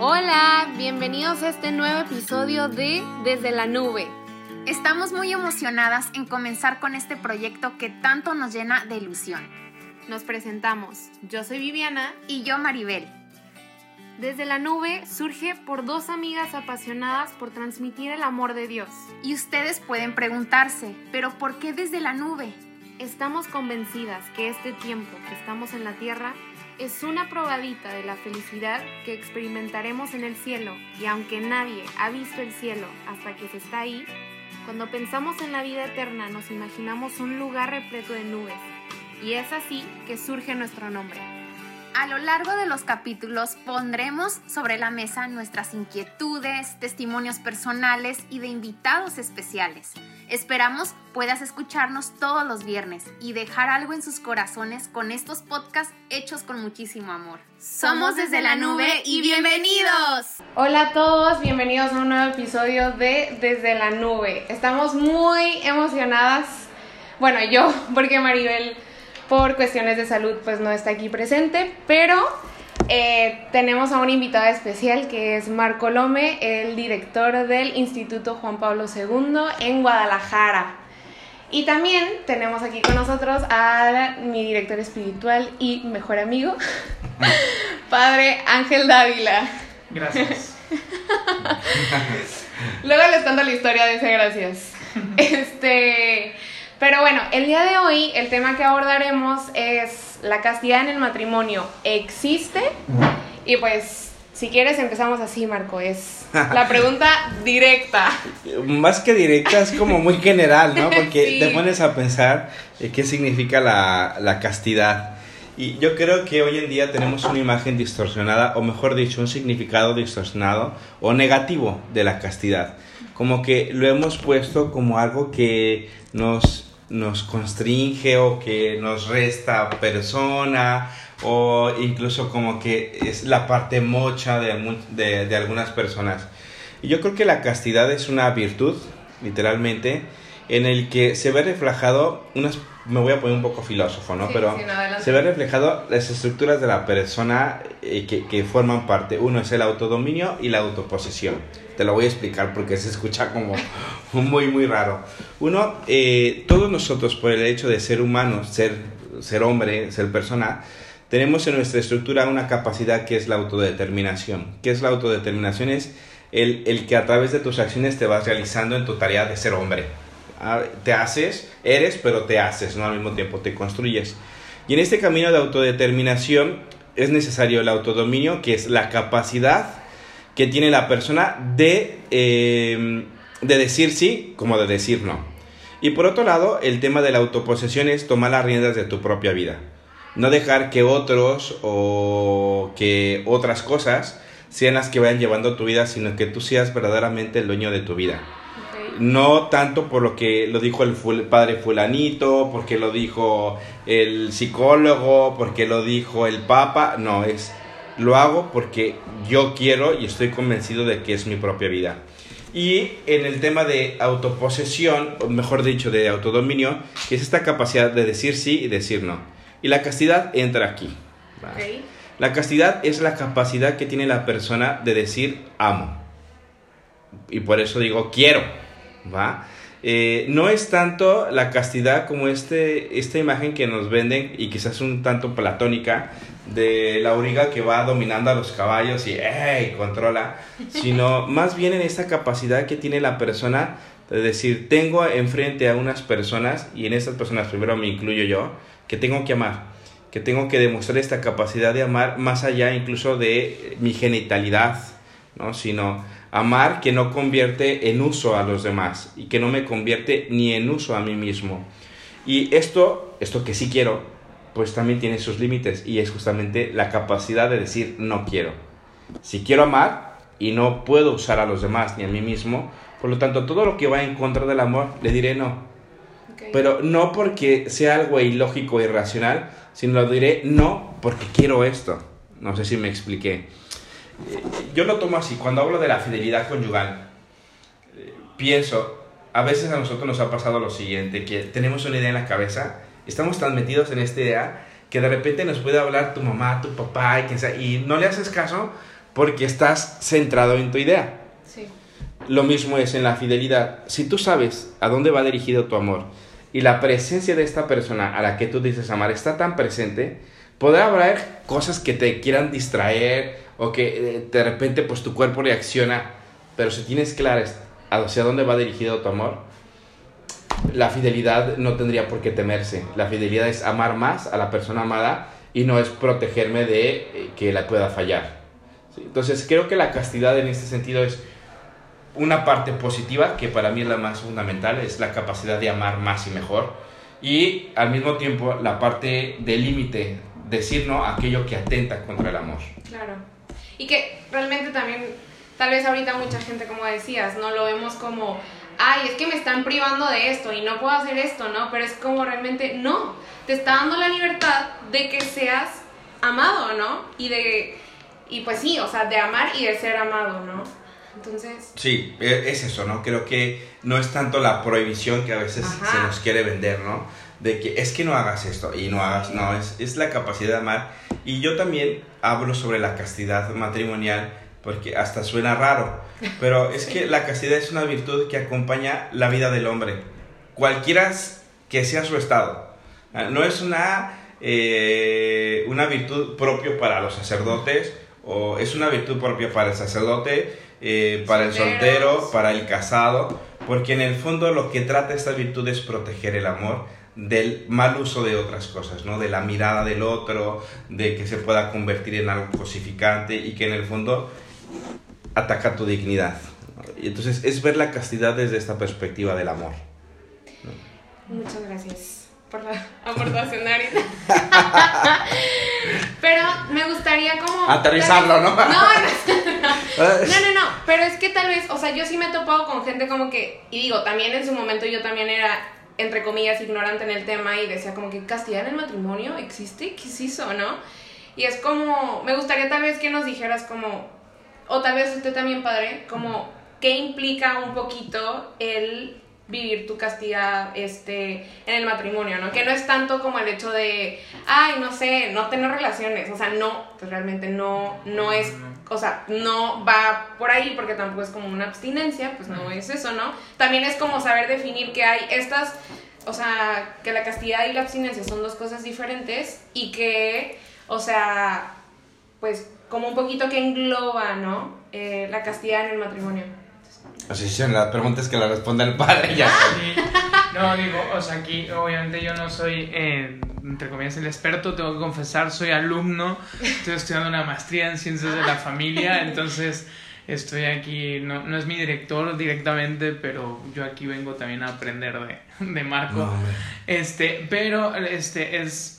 Hola, bienvenidos a este nuevo episodio de Desde la Nube. Estamos muy emocionadas en comenzar con este proyecto que tanto nos llena de ilusión. Nos presentamos. Yo soy Viviana y yo Maribel. Desde la nube surge por dos amigas apasionadas por transmitir el amor de Dios. Y ustedes pueden preguntarse, ¿pero por qué desde la nube? Estamos convencidas que este tiempo que estamos en la tierra es una probadita de la felicidad que experimentaremos en el cielo y aunque nadie ha visto el cielo hasta que se está ahí, cuando pensamos en la vida eterna nos imaginamos un lugar repleto de nubes y es así que surge nuestro nombre. A lo largo de los capítulos pondremos sobre la mesa nuestras inquietudes, testimonios personales y de invitados especiales. Esperamos puedas escucharnos todos los viernes y dejar algo en sus corazones con estos podcasts hechos con muchísimo amor. Somos desde la nube y bienvenidos. Hola a todos, bienvenidos a un nuevo episodio de Desde la nube. Estamos muy emocionadas. Bueno, yo, porque Maribel por cuestiones de salud pues no está aquí presente, pero eh, tenemos a un invitado especial que es Marco Lome, el director del Instituto Juan Pablo II en Guadalajara. Y también tenemos aquí con nosotros a mi director espiritual y mejor amigo, Padre Ángel Dávila. Gracias. Luego les cuento la historia de ese gracias. Este, pero bueno, el día de hoy el tema que abordaremos es la castidad en el matrimonio. ¿Existe? Y pues, si quieres empezamos así, Marco. Es la pregunta directa. Más que directa, es como muy general, ¿no? Porque te pones a pensar eh, qué significa la, la castidad. Y yo creo que hoy en día tenemos una imagen distorsionada, o mejor dicho, un significado distorsionado o negativo de la castidad. Como que lo hemos puesto como algo que nos nos constringe o que nos resta persona o incluso como que es la parte mocha de, de, algunas personas. Y yo creo que la castidad es una virtud, literalmente, en el que se ve reflejado unas me voy a poner un poco filósofo, ¿no? Pero se ve reflejado las estructuras de la persona eh, que, que, forman parte. Uno es el autodominio y la autoposesión. Te lo voy a explicar porque se escucha como muy, muy raro. Uno, eh, todos nosotros por el hecho de ser humanos, ser, ser hombre, ser persona, tenemos en nuestra estructura una capacidad que es la autodeterminación. ¿Qué es la autodeterminación? Es el, el que a través de tus acciones te vas realizando en tu tarea de ser hombre te haces, eres, pero te haces, ¿no? Al mismo tiempo te construyes. Y en este camino de autodeterminación es necesario el autodominio, que es la capacidad que tiene la persona de, em, de decir sí como de decir no. Y por otro lado, el tema de la autoposesión es tomar las riendas de tu propia vida. No dejar que otros o que otras cosas sean las que vayan llevando tu vida, sino que tú seas verdaderamente el dueño de tu vida no tanto por lo que lo dijo el padre fulanito, porque lo dijo el psicólogo, porque lo dijo el papa, no, es lo hago porque yo quiero y estoy convencido de que es mi propia vida. Y en el tema de autoposesión, o mejor dicho, de autodominio, que es esta capacidad de decir sí y decir no. Y la castidad entra aquí. La castidad es la capacidad que tiene la persona de decir amo. Y por eso digo quiero ¿va? Eh, no es tanto la castidad como este, esta imagen que nos venden y quizás un tanto platónica de la auriga que va dominando a los caballos y controla, sino más bien en esta capacidad que tiene la persona de decir, tengo enfrente a unas personas, y en estas personas primero me incluyo yo, que tengo que amar, que tengo que demostrar esta capacidad de amar más allá incluso de mi genitalidad, ¿no? sino Amar que no convierte en uso a los demás y que no me convierte ni en uso a mí mismo. Y esto, esto que sí quiero, pues también tiene sus límites y es justamente la capacidad de decir no quiero. Si quiero amar y no puedo usar a los demás ni a mí mismo, por lo tanto todo lo que va en contra del amor le diré no. Pero no porque sea algo ilógico, irracional, sino lo diré no porque quiero esto. No sé si me expliqué yo lo tomo así, cuando hablo de la fidelidad conyugal, eh, pienso, a veces a nosotros nos ha pasado lo siguiente, que tenemos una idea en la cabeza, estamos tan metidos en esta idea que de repente nos puede hablar tu mamá, tu papá y quien sea, y no le haces caso porque estás centrado en tu idea. Sí. Lo mismo es en la fidelidad. Si tú sabes a dónde va dirigido tu amor y la presencia de esta persona a la que tú dices amar está tan presente, podrá haber cosas que te quieran distraer o que eh, de repente pues tu cuerpo reacciona, pero si tienes claro hacia dónde va dirigido tu amor, la fidelidad no tendría por qué temerse. La fidelidad es amar más a la persona amada y no es protegerme de eh, que la pueda fallar. Entonces creo que la castidad en este sentido es una parte positiva, que para mí es la más fundamental, es la capacidad de amar más y mejor. Y al mismo tiempo la parte de límite, decir no a aquello que atenta contra el amor. Claro. Y que realmente también, tal vez ahorita mucha gente, como decías, no lo vemos como, ay, es que me están privando de esto y no puedo hacer esto, ¿no? Pero es como realmente, no, te está dando la libertad de que seas amado, ¿no? Y de, y pues sí, o sea, de amar y de ser amado, ¿no? Entonces... Sí, e, es eso, ¿no? Creo que no es tanto la prohibición que a veces se nos quiere vender, ¿no? De que es que no hagas esto y no hagas, no, es, es la capacidad de amar. Y yo también hablo sobre la castidad matrimonial porque hasta suena raro, pero es que la castidad es una virtud que acompaña la vida del hombre, cualquiera que sea su estado. Ah, no es una, eh, una virtud propia para los sacerdotes, o es una virtud propia para el sacerdote, eh, para el soltero, para el casado, porque en el fondo lo que trata esta virtud es proteger el amor del mal uso de otras cosas, ¿no? De la mirada del otro, de que se pueda convertir en algo cosificante y que en el fondo ataca tu dignidad. Y entonces es ver la castidad desde esta perspectiva del amor. Muchas gracias por la aportación, pero me gustaría como... Aterrizarlo, ¿no? No, no, no, no, pero es que tal vez, o sea, yo sí me he topado con gente como que, y digo, también en su momento yo también era, entre comillas, ignorante en el tema y decía como que castidad en el matrimonio existe, ¿qué es eso, no? Y es como, me gustaría tal vez que nos dijeras como, o tal vez usted también, padre, como qué implica un poquito el vivir tu castidad este, en el matrimonio, ¿no? Que no es tanto como el hecho de, ay, no sé, no tener relaciones, o sea, no, pues realmente no, no es, o sea, no va por ahí porque tampoco es como una abstinencia, pues no es eso, ¿no? También es como saber definir que hay estas, o sea, que la castidad y la abstinencia son dos cosas diferentes y que, o sea, pues como un poquito que engloba, ¿no? Eh, la castidad en el matrimonio. Así son las preguntas que la responde el padre ya. No, digo, o sea, aquí obviamente yo no soy, eh, entre comillas, el experto, tengo que confesar, soy alumno, estoy estudiando una maestría en ciencias de la familia, entonces estoy aquí, no, no es mi director directamente, pero yo aquí vengo también a aprender de, de Marco. este, pero este es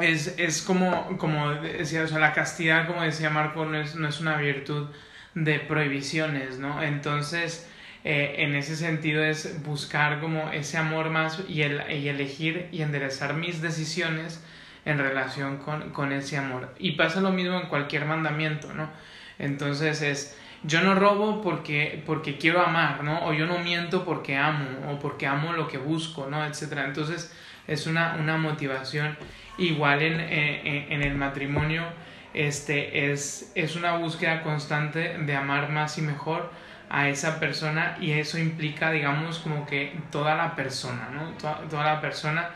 es, es como, como decía, o sea, la castidad, como decía Marco, no es, no es una virtud de prohibiciones, ¿no? Entonces, eh, en ese sentido es buscar como ese amor más y, el, y elegir y enderezar mis decisiones en relación con, con, ese amor. Y pasa lo mismo en cualquier mandamiento, ¿no? Entonces es, yo no robo porque, porque quiero amar, ¿no? O yo no miento porque amo, o porque amo lo que busco, ¿no? Etcétera. Entonces es una, una motivación Igual en, el matrimonio este, es, es una búsqueda constante de amar más y mejor a esa persona y eso implica, digamos, como que toda la persona, ¿no? Toda, la persona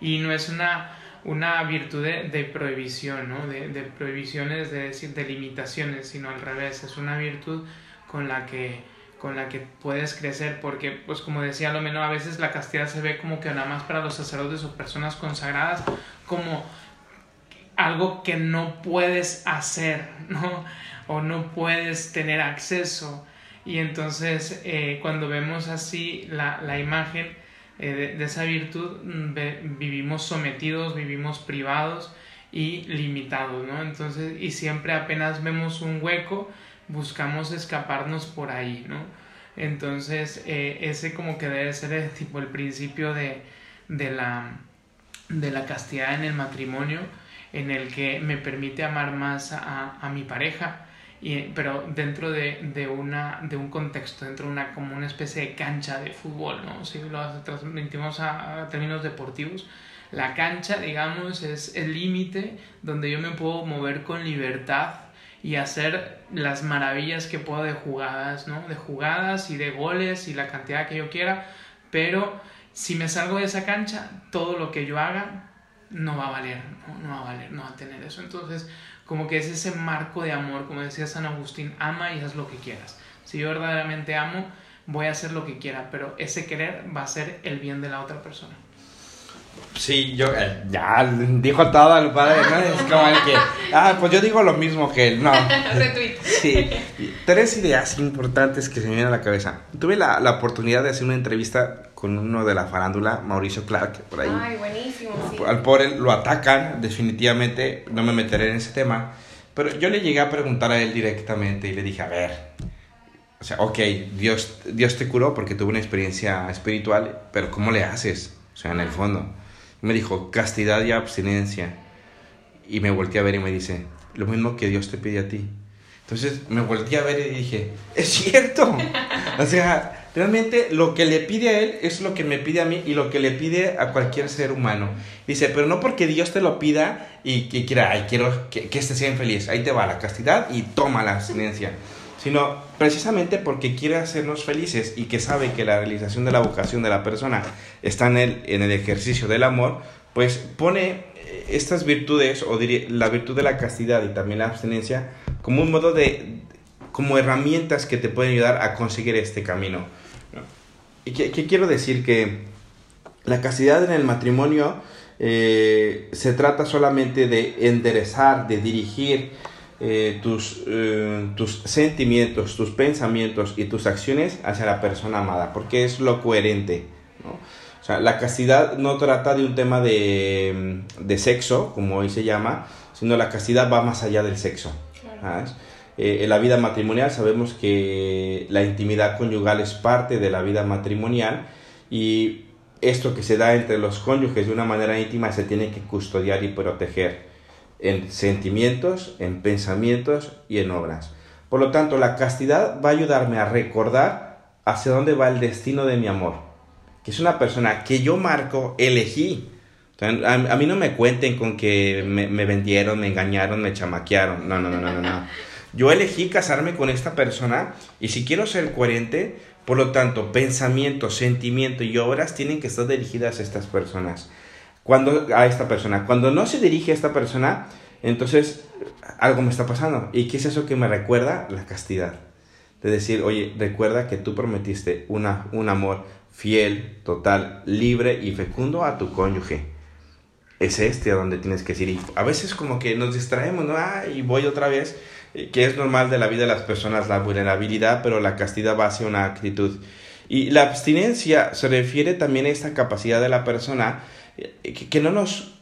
y no es una, una virtud de, prohibición, ¿no? De, de, prohibiciones, de decir, de limitaciones, sino al revés, es una virtud con la que con la que puedes crecer, porque, pues como decía lo menos, a veces la castidad se ve como que nada más para los sacerdotes o personas consagradas, como algo que no puedes hacer, ¿no? O no puedes tener acceso. Y entonces, eh, cuando vemos así la, la imagen eh, de, esa virtud, mm, vivimos sometidos, vivimos privados y limitados, ¿no? Entonces, y siempre apenas vemos un hueco, buscamos escaparnos por ahí, ¿no? Entonces, eh, ese como que debe ser el, tipo el principio de, de, la, de la castidad en el matrimonio, en el que me permite amar más a, a mi pareja, y, pero dentro de, de, una, de un contexto, dentro de una, como una especie de cancha de fútbol, ¿no? Si lo transmitimos a, a términos deportivos, la cancha, digamos, es el límite donde yo me puedo mover con libertad y hacer las maravillas que puedo de jugadas, ¿no? De jugadas y de goles y la cantidad que yo quiera, pero si me salgo de esa cancha, todo lo que yo haga no va a valer, no, no va a valer, no va a tener eso. Entonces, como que es ese marco de amor, como decía San Agustín, ama y haz lo que quieras. Si yo verdaderamente amo, voy a hacer lo que quiera, pero ese querer va a ser el bien de la otra persona. Sí, yo eh, ya dijo todo el padre, ¿no? Es como el que, ah, pues yo digo lo mismo que él, no. Retweet. Sí, tres ideas importantes que se me vienen a la cabeza. Tuve la, la, oportunidad de hacer una entrevista con uno de la farándula, Mauricio Clark, por ahí. Ay, buenísimo, sí. Al pobre lo atacan, definitivamente, no me meteré en ese tema. Pero yo le llegué a preguntar a él directamente y le dije, a ver, o sea, ok, Dios, Dios te curó porque tuve una experiencia espiritual, pero ¿cómo le haces? O sea, en el fondo. Me dijo, castidad y abstinencia. Y me volteé a ver y me dice, lo mismo que Dios te pide a ti. Entonces me volteé a ver y dije, es cierto. O sea, realmente lo que le pide a él es lo que me pide a mí y lo que le pide a cualquier ser humano. Dice, pero no porque Dios te lo pida y que quiera, ay, quiero que, que este sea infeliz. Ahí te va la castidad y toma la abstinencia sino precisamente porque quiere hacernos felices y que sabe que la realización de la vocación de la persona está en el, en el ejercicio del amor, pues pone estas virtudes, o diría, la virtud de la castidad y también la abstinencia, como un modo de, como herramientas que te pueden ayudar a conseguir este camino. ¿Y qué, quiero decir? Que la castidad en el matrimonio eh, se trata solamente de enderezar, de dirigir, eh, tus, eh, tus sentimientos, tus pensamientos y tus acciones hacia la persona amada, porque es lo coherente. ¿no? O sea, la castidad no trata de un tema de, de, sexo, como hoy se llama, sino la castidad va más allá del sexo. Eh, en la vida matrimonial sabemos que la intimidad conyugal es parte de la vida matrimonial y esto que se da entre los cónyuges de una manera íntima se tiene que custodiar y proteger en sentimientos, en pensamientos y en obras. Por lo tanto, la castidad va a ayudarme a recordar hacia dónde va el destino de mi amor, que es una persona que yo marco, elegí. A, mí no me cuenten con que me, vendieron, me engañaron, me chamaquearon. No, no, no, no, no, no. Yo elegí casarme con esta persona y si quiero ser coherente, por lo tanto, pensamientos, sentimientos y obras tienen que estar dirigidas a estas personas cuando a esta persona. Cuando no se dirige a esta persona, entonces algo me está pasando. ¿Y qué es eso que me recuerda? La castidad. De decir, oye, recuerda que tú prometiste una, un amor fiel, total, libre y fecundo a tu cónyuge. Es este a donde tienes que ir. Y a veces como que nos distraemos, ¿no? Ah, y voy otra vez, eh, que es normal de la vida de las personas la vulnerabilidad, pero la castidad va hacia una actitud. Y la abstinencia se refiere también a esta capacidad de la persona que, no nos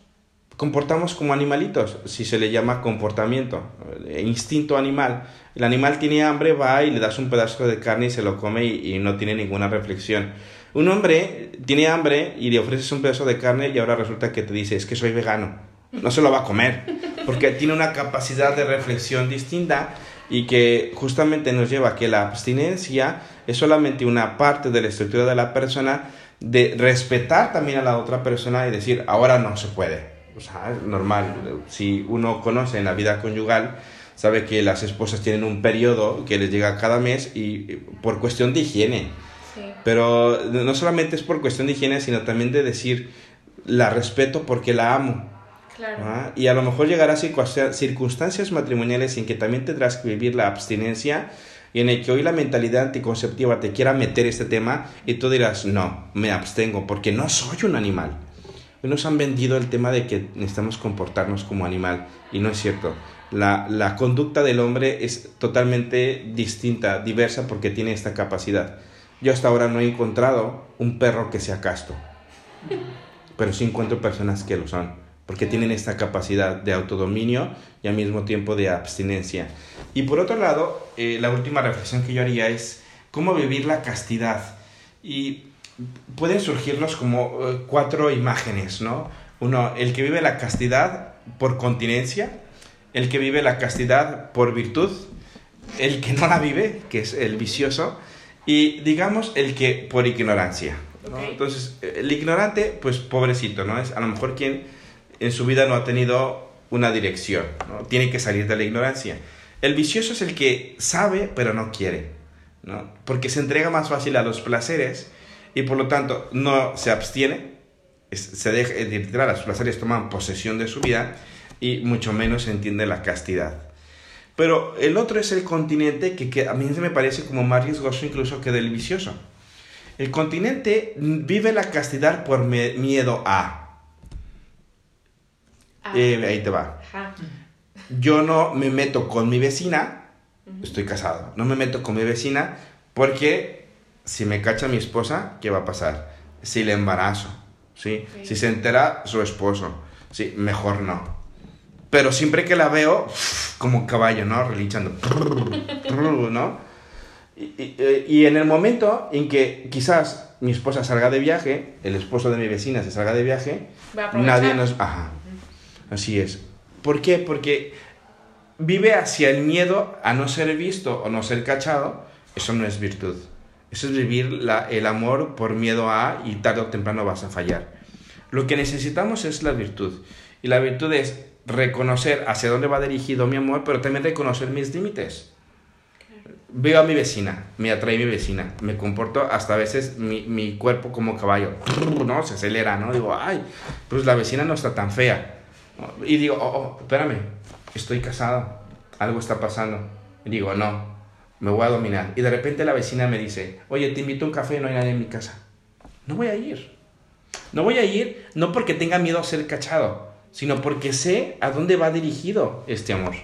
comportamos como animalitos, si se le llama comportamiento, eh, instinto animal. El animal tiene hambre, va y le das un pedazo de carne y se lo come y, no tiene ninguna reflexión. Un hombre tiene hambre y le ofreces un pedazo de carne y ahora resulta que te dice, es que soy vegano. No se lo va a comer, porque tiene una capacidad de reflexión distinta y que justamente nos lleva a que la abstinencia es solamente una parte de la estructura de la persona de respetar también a la otra persona y decir, ahora no se puede. O sea, es normal. Si uno conoce en la vida conyugal, sabe que las esposas tienen un periodo que les llega cada mes y por cuestión de higiene. Pero no solamente es por cuestión de higiene, sino también de decir, la respeto porque la amo. Claro. Y a lo mejor llegará a circunstancias matrimoniales en que también tendrás que vivir la abstinencia y en el que hoy la mentalidad anticonceptiva te quiera meter este tema y tú dirás, no, me abstengo porque no soy un animal. Hoy nos han vendido el tema de que necesitamos comportarnos como animal y no es cierto. La, la conducta del hombre es totalmente distinta, diversa porque tiene esta capacidad. Yo hasta ahora no he encontrado un perro que sea casto, pero sí encuentro personas que lo son porque tienen esta capacidad de autodominio y al mismo tiempo de abstinencia. Y por otro lado, eh, la última reflexión que yo haría es cómo vivir la castidad. Y pueden surgirnos como eh, cuatro imágenes, ¿no? Uno, el que vive la castidad por continencia, el que vive la castidad por virtud, el que no la vive, que es el vicioso, y digamos el que por ignorancia. Entonces, el ignorante, pues pobrecito, ¿no? Es a lo mejor quien en su vida no ha tenido una dirección, ¿no? tiene que salir de la ignorancia. El vicioso es el que sabe pero no quiere, ¿no? Porque se entrega más fácil a los placeres y por lo tanto no se abstiene, se deja, literal, los placeres toman posesión de su vida y mucho menos entiende la castidad. Pero el otro es el continente que, a mí se me parece como más riesgoso incluso que del vicioso. El continente vive la castidad por miedo a. Ah. Eh, ahí te va. Yo no me meto con mi vecina, estoy casado, no me meto con mi vecina porque si me cacha mi esposa, ¿qué va a pasar? Si le embarazo, ¿sí? Si se entera su esposo, ¿sí? Mejor no. Pero siempre que la veo, como un caballo, ¿no? Relinchando, ¿no? Y, en el momento en que quizás mi esposa salga de viaje, el esposo de mi vecina se salga de viaje, nadie nos... Ajá, así es. ¿Por qué? Porque vive hacia el miedo a no ser visto o no ser cachado, eso no es virtud. Eso es vivir la, el amor por miedo a y tarde o temprano vas a fallar. Lo que necesitamos es la virtud. Y la virtud es reconocer hacia dónde va dirigido mi amor, pero también reconocer mis límites. Veo a mi vecina, me atrae mi vecina, me comporto hasta a veces mi, mi cuerpo como caballo, ¿no? Se acelera, ¿no? Digo, ay, pues la vecina no está tan fea. Y digo, oh, oh, espérame, estoy casado, algo está pasando. Y digo, no, me voy a dominar. Y de repente la vecina me dice, oye, te invito a un café, no hay nadie en mi casa. No voy a ir. No voy a ir, no porque tenga miedo a ser cachado, sino porque sé a dónde va dirigido este amor.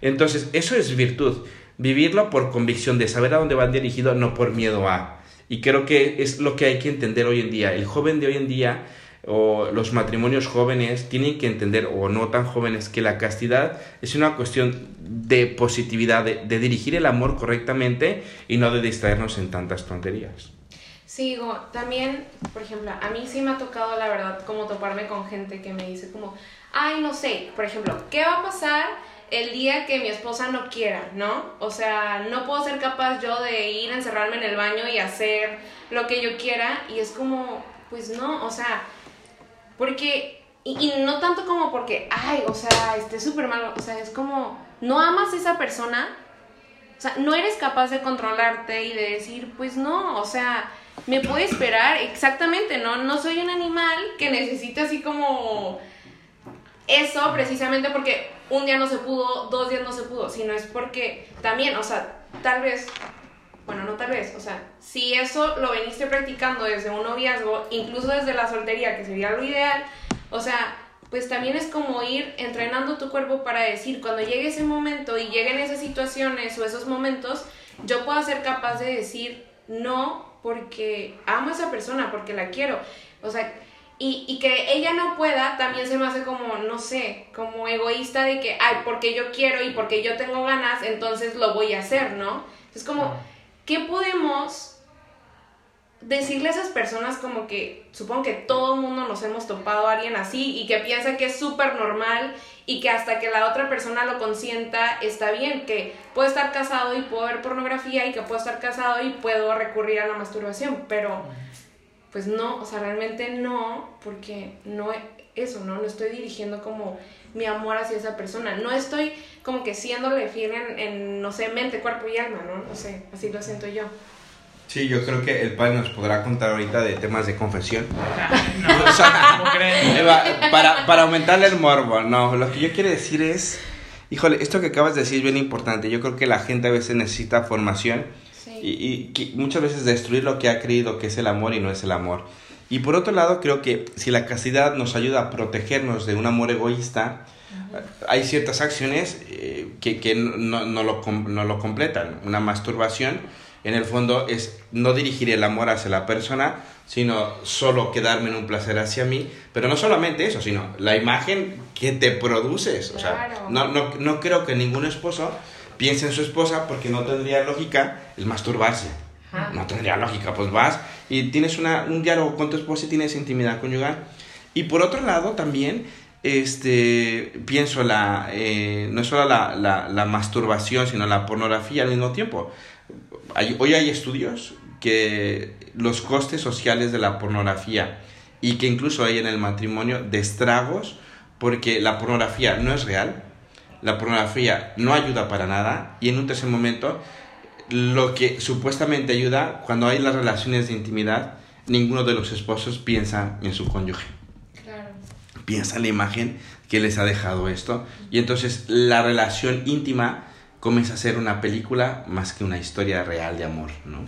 Entonces, eso es virtud. Vivirlo por convicción de saber a dónde va dirigido, no por miedo a. Y creo que es lo que hay que entender hoy en día. El joven de hoy en día o los matrimonios jóvenes tienen que entender, o no tan jóvenes, que la castidad es una cuestión de positividad, de, de dirigir el amor correctamente y no de distraernos en tantas tonterías. Sí, también, por ejemplo, a mí sí me ha tocado, la verdad, como toparme con gente que me dice como, ay, no sé, por ejemplo, ¿qué va a pasar el día que mi esposa no quiera, ¿no? O sea, no puedo ser capaz yo de ir a encerrarme en el baño y hacer lo que yo quiera y es como, pues no, o sea, porque, y, no tanto como porque, ay, o sea, esté súper mal, o sea, es como, no amas a esa persona, o sea, no eres capaz de controlarte y de decir, pues no, o sea, me puede esperar exactamente, ¿no? No soy un animal que necesite así como eso precisamente porque un día no se pudo, dos días no se pudo, sino es porque también, o sea, tal vez, bueno, no tal vez, o sea, si eso lo veniste practicando desde un noviazgo, incluso desde la soltería, que sería lo ideal, o sea, pues también es como ir entrenando tu cuerpo para decir, cuando llegue ese momento y lleguen esas situaciones o esos momentos, yo puedo ser capaz de decir no porque amo a esa persona, porque la quiero. O sea, y, y, que ella no pueda también se me hace como, no sé, como egoísta de que, ay, porque yo quiero y porque yo tengo ganas, entonces lo voy a hacer, ¿no? Es como, ¿qué podemos decirle a esas personas como que supongo que todo el mundo nos hemos topado a alguien así y que piensa que es súper normal y que hasta que la otra persona lo consienta está bien, que puedo estar casado y puedo ver pornografía y que puedo estar casado y puedo recurrir a la masturbación, pero pues no, o sea, realmente no, porque no eso, ¿no? No estoy dirigiendo como mi amor hacia esa persona, no estoy como que siéndole fiel en, en no sé, mente, cuerpo y alma, ¿no? No sé, así lo siento yo. Sí, yo creo que el padre nos podrá contar ahorita de temas de confesión. No, para, para aumentarle el morbo, no, lo que yo quiero decir es, híjole, esto que acabas de decir es bien importante. Yo creo que la gente a veces necesita formación y, y muchas veces destruir lo que ha creído que es el amor y no es el amor. Y por otro lado, creo que si la castidad nos ayuda a protegernos de un amor egoísta, hay ciertas acciones eh, que, que no, no, lo, no lo completan. Una masturbación en el fondo es no dirigir el amor hacia la persona, sino solo quedarme en un placer hacia mí, pero no solamente eso, sino la imagen que te produces. O sea, no, no, no creo que ningún esposo piense en su esposa porque no tendría lógica el masturbarse. No tendría lógica, pues vas y tienes una, un diálogo con tu esposa y tienes intimidad conyugal. Y por otro lado también este, pienso la, eh, no solo la, la, la, masturbación, sino la pornografía al mismo tiempo hoy hay estudios que los costes sociales de la pornografía y que incluso hay en el matrimonio de estragos porque la pornografía no es real, la pornografía no ayuda para nada y en un tercer momento lo que supuestamente ayuda cuando hay las relaciones de intimidad, ninguno de los esposos piensa en su cónyuge. Claro. Piensa en la imagen que les ha dejado esto y entonces la relación íntima comienza a ser una película más que una historia real de amor, ¿no?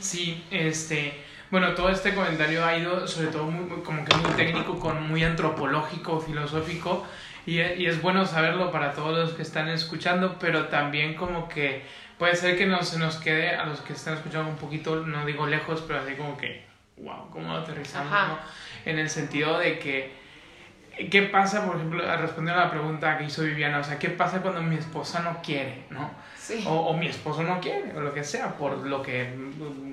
Sí, este, bueno, todo este comentario ha ido sobre todo muy, como que muy técnico, con muy antropológico, filosófico, y, y, es bueno saberlo para todos los que están escuchando, pero también como que puede ser que no se nos quede a los que están escuchando un poquito, no digo lejos, pero así como que, wow, ¿cómo lo aterrizamos? ¿no? En el sentido de que ¿Qué pasa, por ejemplo, a responder a la pregunta que hizo Viviana? O sea, ¿qué pasa cuando mi esposa no quiere, no? O, o, mi esposo no quiere, o lo que sea, por lo que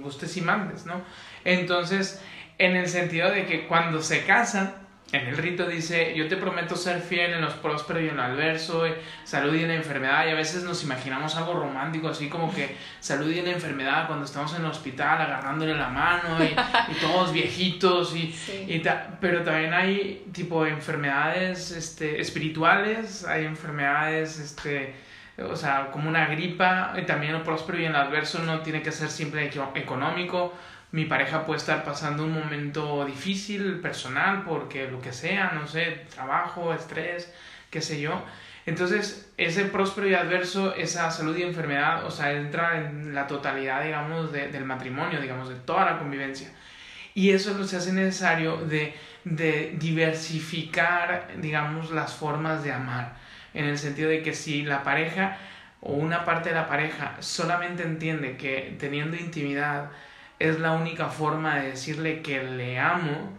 gustes y mandes, ¿no? Entonces, en el sentido de que cuando se casan, en el rito dice, yo te prometo ser fiel en los prósperos y en lo adverso, eh, salud y en la enfermedad, y a veces nos imaginamos algo romántico, así como que salud y en la enfermedad cuando estamos en el hospital agarrándole la mano y, todos viejitos, y, y pero también hay tipo enfermedades este, espirituales, hay enfermedades, este, o sea, como una gripa, y también lo próspero y en el adverso no tiene que ser siempre económico, mi pareja puede estar pasando un momento difícil, personal, porque lo que sea, no sé, trabajo, estrés, qué sé yo. Entonces, ese próspero y adverso, esa salud y enfermedad, o sea, entra en la totalidad, digamos, del matrimonio, digamos, de toda la convivencia. Y eso es lo se hace necesario de, de diversificar, digamos, las formas de amar. En el sentido de que si la pareja o una parte de la pareja solamente entiende que teniendo intimidad, es la única forma de decirle que le amo,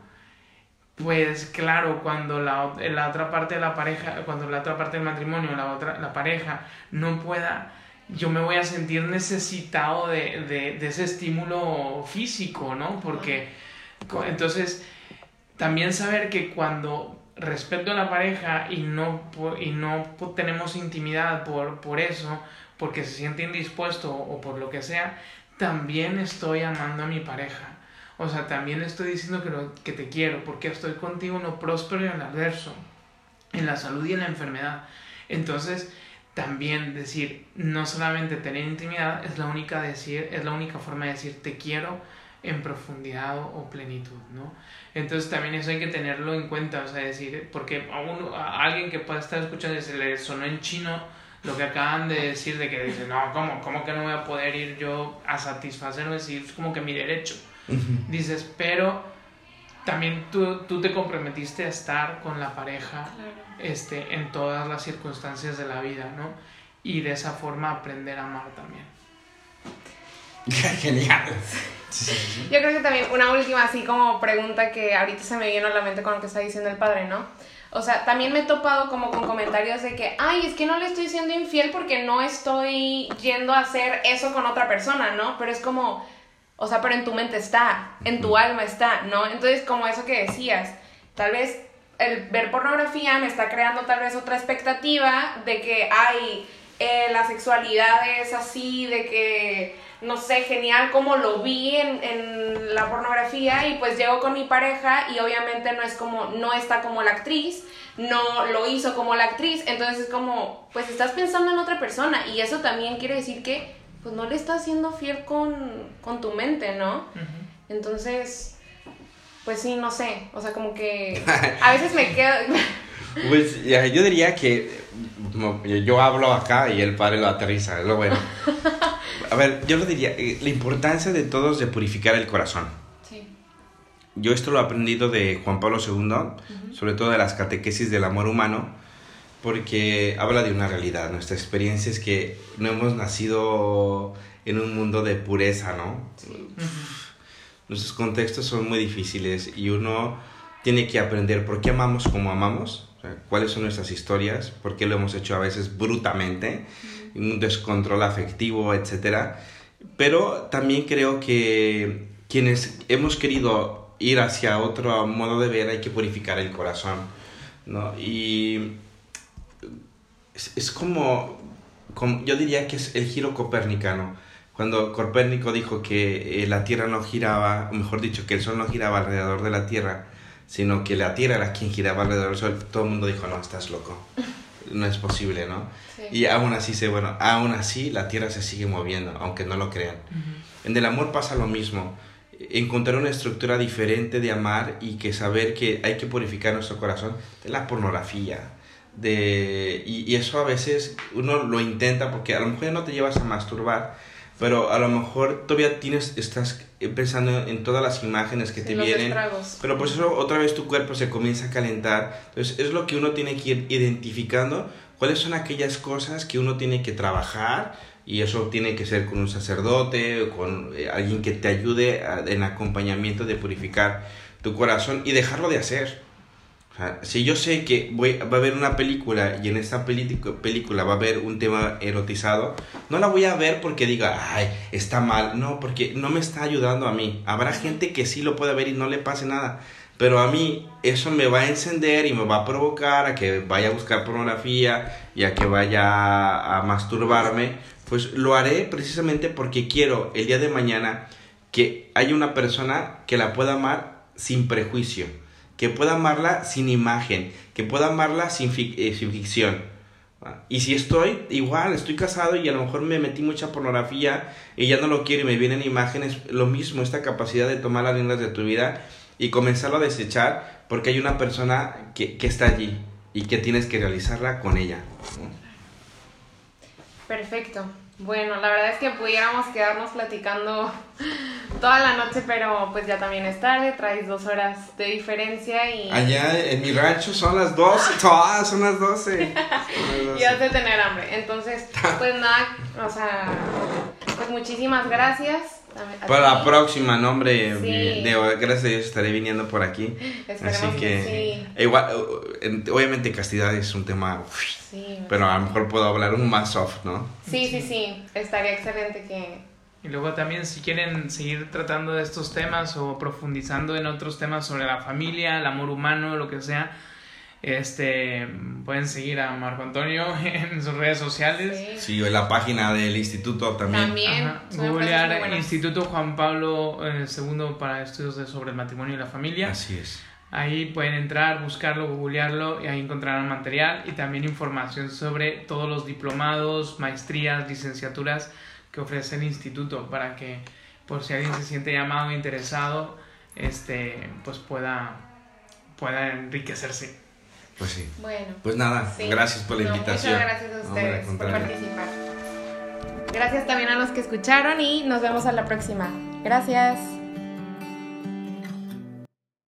pues claro, cuando la, la, otra parte de la pareja, cuando la otra parte del matrimonio, la otra, la pareja, no pueda, yo me voy a sentir necesitado de, de, ese estímulo físico, ¿no? Porque entonces también saber que cuando respeto a la pareja y no, y no tenemos intimidad por, por eso, porque se siente indispuesto o por lo que sea, también estoy amando a mi pareja. O sea, también estoy diciendo que, que te quiero, porque estoy contigo en lo próspero y en lo adverso, en la salud y en la enfermedad. Entonces, también decir, no solamente tener intimidad es la única, decir, es la única forma de decir te quiero en profundidad o, plenitud, ¿no? Entonces también eso hay que tenerlo en cuenta, o sea, decir, porque a, a alguien que pueda estar escuchando se le sonó en chino, lo que acaban de decir de que dicen, no, ¿cómo, ¿cómo que no voy a poder ir yo a satisfacerme? Si es como que mi derecho. Dices, pero también tú, tú, te comprometiste a estar con la pareja este, en todas las circunstancias de la vida, ¿no? Y de esa forma aprender a amar también. Genial. Yo creo que también una última así como pregunta que ahorita se me vino a la mente con lo que está diciendo el padre, ¿no? O sea, también me he topado como con comentarios de que, ay, es que no le estoy siendo infiel porque no estoy yendo a hacer eso con otra persona, ¿no? Pero es como, o sea, pero en tu mente está, en tu alma está, ¿no? Entonces, como eso que decías, tal vez el ver pornografía me está creando tal vez otra expectativa de que, ay, eh, la sexualidad es así, de que no sé, genial como lo vi en, en, la pornografía y pues llego con mi pareja y obviamente no es como, no está como la actriz, no lo hizo como la actriz, entonces es como, pues estás pensando en otra persona y eso también quiere decir que pues no le estás siendo fiel con, con tu mente, ¿no? Entonces, pues sí, no sé, o sea, como que a veces me quedo... Pues yo diría que yo hablo acá y el padre lo aterriza, es lo bueno. A ver, yo lo diría, eh, la importancia de todos de purificar el corazón. Sí. Yo esto lo he aprendido de Juan Pablo II, sobre todo de las catequesis del amor humano, porque habla de una realidad. Nuestra experiencia es que no hemos nacido en un mundo de pureza, ¿no? Nuestros contextos son muy difíciles y uno tiene que aprender por qué amamos como amamos, cuáles son nuestras historias, por qué lo hemos hecho a veces brutamente un descontrol afectivo, etc. Pero también creo que quienes hemos querido ir hacia otro modo de ver hay que purificar el corazón, ¿no? Y es, como, como, yo diría que es el giro copernicano. Cuando Copérnico dijo que eh, la Tierra no giraba, o mejor dicho, que el Sol no giraba alrededor de la Tierra, sino que la Tierra era quien giraba alrededor del Sol, todo el mundo dijo, no, estás loco no es posible, ¿no? Y aún así se, bueno, aún así la tierra se sigue moviendo, aunque no lo crean. En el amor pasa lo mismo. Encontrar una estructura diferente de amar y que saber que hay que purificar nuestro corazón de la pornografía. De, y, y eso a veces uno lo intenta porque a lo mejor no te llevas a masturbar, pero a lo mejor todavía tienes, estás pensando en todas las imágenes que te vienen. Pero pues eso otra vez tu cuerpo se comienza a calentar. Entonces es lo que uno tiene que ir identificando cuáles son aquellas cosas que uno tiene que trabajar y eso tiene que ser con un sacerdote o con eh, alguien que te ayude en acompañamiento de purificar tu corazón y dejarlo de hacer si yo sé que voy, va a haber una película y en esta película va a haber un tema erotizado, no la voy a ver porque diga, ay, está mal. No, porque no me está ayudando a mí. Habrá gente que sí lo puede ver y no le pase nada. Pero a mí eso me va a encender y me va a provocar a que vaya a buscar pornografía y a que vaya a masturbarme. Pues lo haré precisamente porque quiero el día de mañana que haya una persona que la pueda amar sin prejuicio que pueda amarla sin imagen, que pueda amarla sin, eh, ficción. Y si estoy, igual, estoy casado y a lo mejor me metí mucha pornografía y ya no lo quiero y me vienen imágenes, lo mismo, esta capacidad de tomar las riendas de tu vida y comenzarlo a desechar porque hay una persona que, que está allí y que tienes que realizarla con ella. Perfecto. Bueno, la verdad es que pudiéramos quedarnos platicando toda la noche, pero pues ya también es tarde, traes dos horas de diferencia y... Allá en mi rancho son las 12, todas son las 12. y has de tener hambre. Entonces, pues nada, o sea, pues muchísimas gracias. Para la próxima, nombre, gracias a Dios estaré viniendo por aquí. Así que, igual, obviamente castidad es un tema, pero a lo mejor puedo hablar un más soft, ¿no? Sí, sí, sí, estaría excelente que... Y luego también si quieren seguir tratando de estos temas o profundizando en otros temas sobre la familia, el amor humano, lo que sea, este, pueden seguir a Marco Antonio en sus redes sociales. Sí, en la página del instituto también. También. Googlear Instituto Juan Pablo II eh, para estudios de sobre el matrimonio y la familia. Así es. Ahí pueden entrar, buscarlo, googlearlo y ahí encontrarán material y también información sobre todos los diplomados, maestrías, licenciaturas que ofrece el instituto para que por si alguien se siente llamado e interesado, este, pues pueda, pueda enriquecerse. Pues sí. Bueno. Pues nada, gracias por la invitación. Muchas gracias a ustedes por participar. Gracias también a los que escucharon y nos vemos a la próxima. Gracias.